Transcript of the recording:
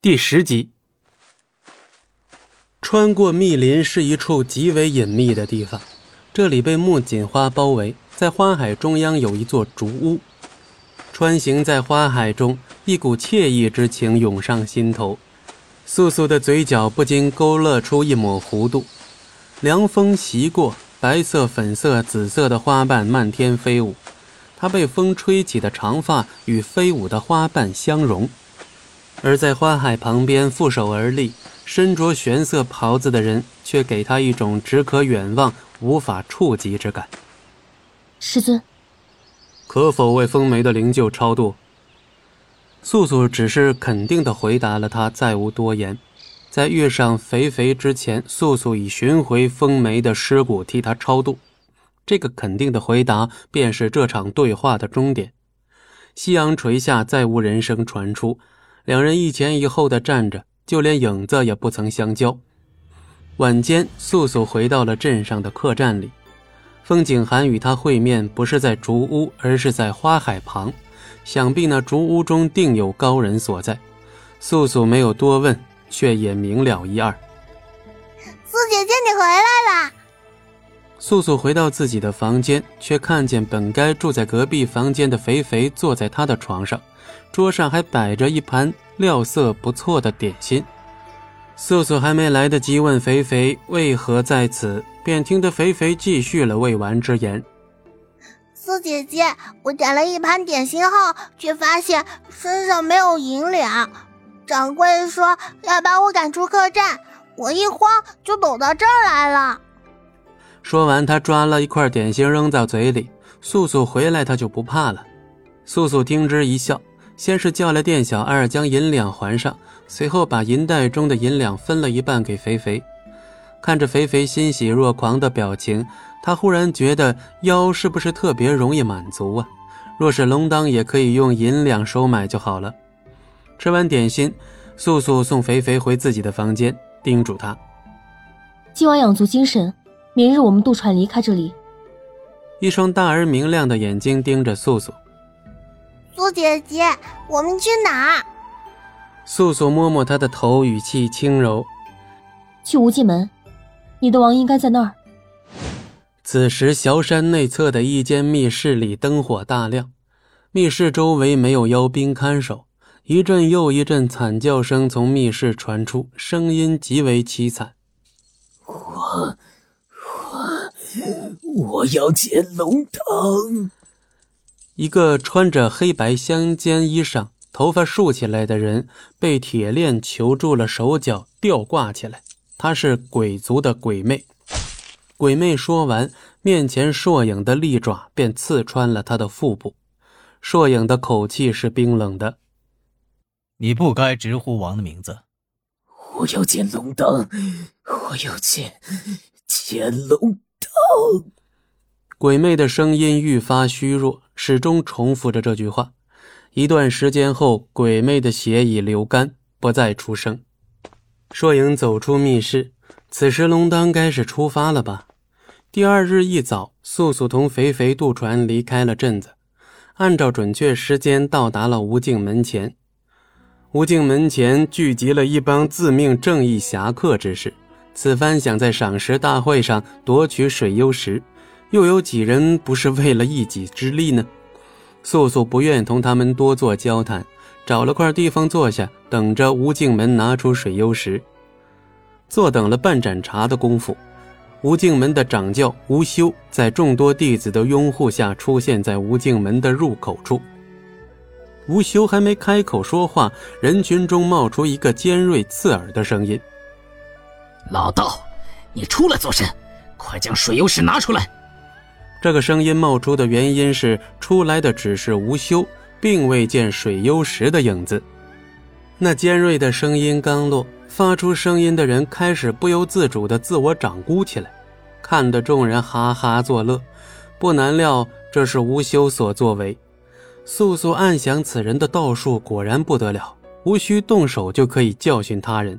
第十集，穿过密林是一处极为隐秘的地方，这里被木槿花包围，在花海中央有一座竹屋。穿行在花海中，一股惬意之情涌上心头，素素的嘴角不禁勾勒出一抹弧度。凉风袭过，白色、粉色、紫色的花瓣漫天飞舞，她被风吹起的长发与飞舞的花瓣相融。而在花海旁边负手而立、身着玄色袍子的人，却给他一种只可远望、无法触及之感。师尊，可否为风梅的灵柩超度？素素只是肯定地回答了他，再无多言。在遇上肥肥之前，素素已寻回风梅的尸骨，替他超度。这个肯定的回答，便是这场对话的终点。夕阳垂下，再无人声传出。两人一前一后的站着，就连影子也不曾相交。晚间，素素回到了镇上的客栈里。风景寒与他会面，不是在竹屋，而是在花海旁。想必那竹屋中定有高人所在。素素没有多问，却也明了一二。苏姐姐，你回来啦！素素回到自己的房间，却看见本该住在隔壁房间的肥肥坐在她的床上。桌上还摆着一盘料色不错的点心，素素还没来得及问肥肥为何在此，便听得肥肥继续了未完之言：“苏姐姐，我点了一盘点心后，却发现身上没有银两，掌柜说要把我赶出客栈，我一慌就躲到这儿来了。”说完，他抓了一块点心扔到嘴里。素素回来，他就不怕了。素素听之一笑。先是叫来店小二将银两还上，随后把银袋中的银两分了一半给肥肥。看着肥肥欣喜若狂的表情，他忽然觉得腰是不是特别容易满足啊？若是龙当也可以用银两收买就好了。吃完点心，素素送肥肥回自己的房间，叮嘱他：今晚养足精神，明日我们渡船离开这里。一双大而明亮的眼睛盯着素素。苏姐姐，我们去哪？素素摸摸她的头，语气轻柔：“去无尽门，你的王应该在那儿。”此时，小山内侧的一间密室里灯火大亮，密室周围没有妖兵看守，一阵又一阵惨叫声从密室传出，声音极为凄惨。我我我要见龙腾。一个穿着黑白相间衣裳、头发竖起来的人，被铁链囚住了手脚，吊挂起来。他是鬼族的鬼魅。鬼魅说完，面前硕影的利爪便刺穿了他的腹部。硕影的口气是冰冷的：“你不该直呼王的名字。”我要见龙灯，我要见鬼魅的声音愈发虚弱，始终重复着这句话。一段时间后，鬼魅的血已流干，不再出声。硕影走出密室，此时龙当该是出发了吧？第二日一早，素素同肥肥渡船离开了镇子，按照准确时间到达了无尽门前。无尽门前聚集了一帮自命正义侠客之士，此番想在赏识大会上夺取水幽石。又有几人不是为了一己之利呢？素素不愿同他们多做交谈，找了块地方坐下，等着吴敬门拿出水幽石。坐等了半盏茶的功夫，吴敬门的掌教吴修在众多弟子的拥护下出现在吴敬门的入口处。吴修还没开口说话，人群中冒出一个尖锐刺耳的声音：“老道，你出来做甚？快将水幽石拿出来！”这个声音冒出的原因是，出来的只是无修，并未见水幽石的影子。那尖锐的声音刚落，发出声音的人开始不由自主地自我长估起来，看得众人哈哈作乐。不难料，这是无修所作为。素素暗想，此人的道术果然不得了，无需动手就可以教训他人。